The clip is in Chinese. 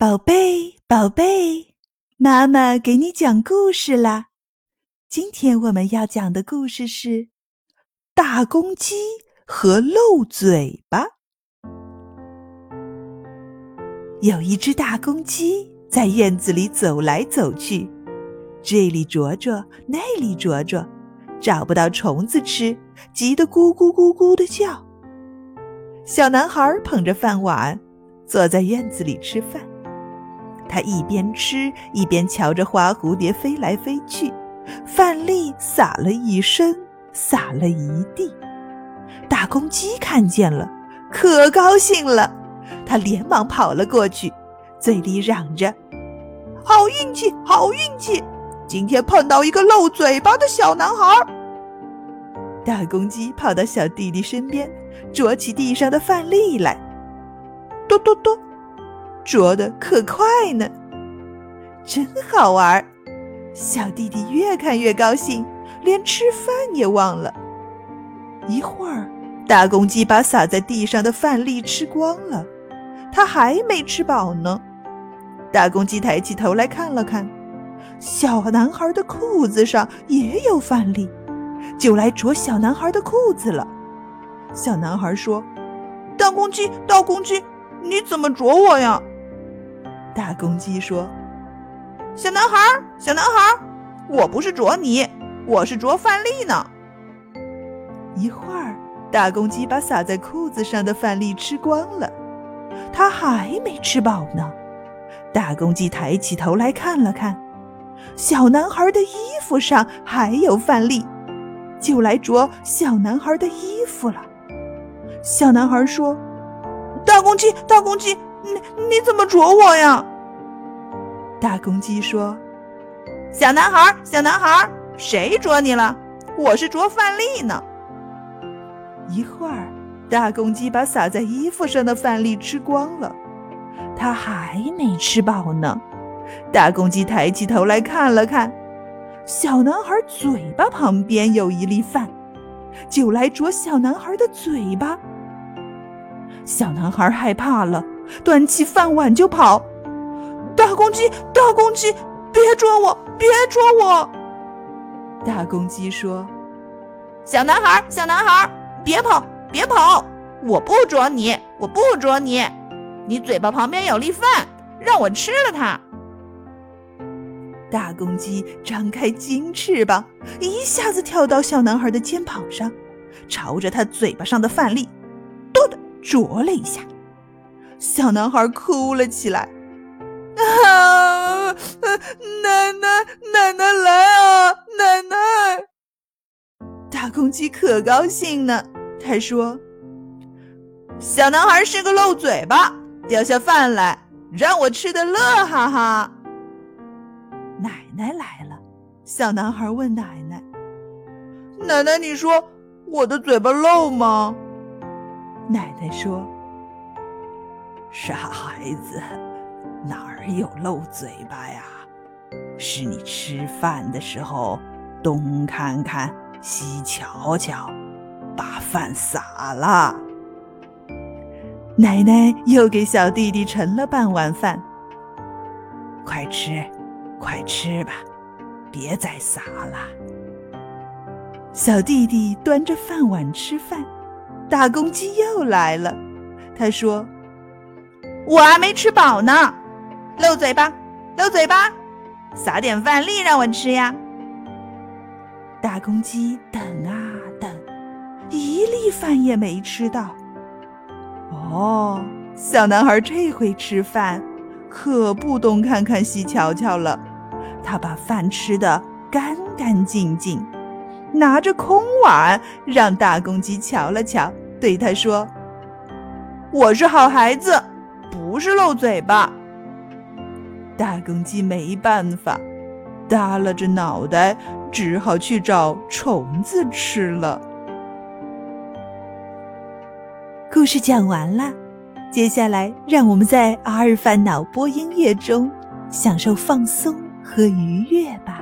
宝贝，宝贝，妈妈给你讲故事啦！今天我们要讲的故事是《大公鸡和漏嘴巴》。有一只大公鸡在院子里走来走去，这里啄啄，那里啄啄，找不到虫子吃，急得咕咕咕咕的叫。小男孩捧着饭碗，坐在院子里吃饭。他一边吃一边瞧着花蝴蝶飞来飞去，饭粒撒了一身，撒了一地。大公鸡看见了，可高兴了，他连忙跑了过去，嘴里嚷着：“好运气，好运气！今天碰到一个漏嘴巴的小男孩。”大公鸡跑到小弟弟身边，啄起地上的饭粒来，嘟嘟嘟。啄的可快呢，真好玩！小弟弟越看越高兴，连吃饭也忘了。一会儿，大公鸡把洒在地上的饭粒吃光了，他还没吃饱呢。大公鸡抬起头来看了看，小男孩的裤子上也有饭粒，就来啄小男孩的裤子了。小男孩说：“大公鸡，大公鸡，你怎么啄我呀？”大公鸡说：“小男孩，小男孩，我不是啄你，我是啄饭粒呢。”一会儿，大公鸡把洒在裤子上的饭粒吃光了，它还没吃饱呢。大公鸡抬起头来看了看，小男孩的衣服上还有饭粒，就来啄小男孩的衣服了。小男孩说：“大公鸡，大公鸡。”你你怎么啄我呀？大公鸡说：“小男孩，小男孩，谁啄你了？我是啄饭粒呢。”一会儿，大公鸡把洒在衣服上的饭粒吃光了，它还没吃饱呢。大公鸡抬起头来看了看，小男孩嘴巴旁边有一粒饭，就来啄小男孩的嘴巴。小男孩害怕了。端起饭碗就跑，大公鸡，大公鸡，别捉我，别捉我！大公鸡说：“小男孩，小男孩，别跑，别跑！我不捉你，我不捉你！你嘴巴旁边有粒饭，让我吃了它。”大公鸡张开金翅膀，一下子跳到小男孩的肩膀上，朝着他嘴巴上的饭粒，嘟的啄了一下。小男孩哭了起来，啊！奶奶，奶奶来啊！奶奶！大公鸡可高兴呢。他说：“小男孩是个漏嘴巴，掉下饭来让我吃的乐哈哈。”奶奶来了，小男孩问奶奶：“奶奶，你说我的嘴巴漏吗？”奶奶说。傻孩子，有漏嘴巴呀？是你吃饭的时候东看看西瞧瞧，把饭洒了。奶奶又给小弟弟盛了半碗饭，快吃，快吃吧，别再洒了。小弟弟端着饭碗吃饭，大公鸡又来了，他说。我还没吃饱呢，漏嘴巴，漏嘴巴，撒点饭粒让我吃呀！大公鸡等啊等，一粒饭也没吃到。哦，小男孩这回吃饭可不东看看西瞧瞧了，他把饭吃的干干净净，拿着空碗让大公鸡瞧了瞧，对他说：“我是好孩子。”不是漏嘴巴，大公鸡没办法，耷拉着脑袋，只好去找虫子吃了。故事讲完了，接下来让我们在阿尔法脑波音乐中享受放松和愉悦吧。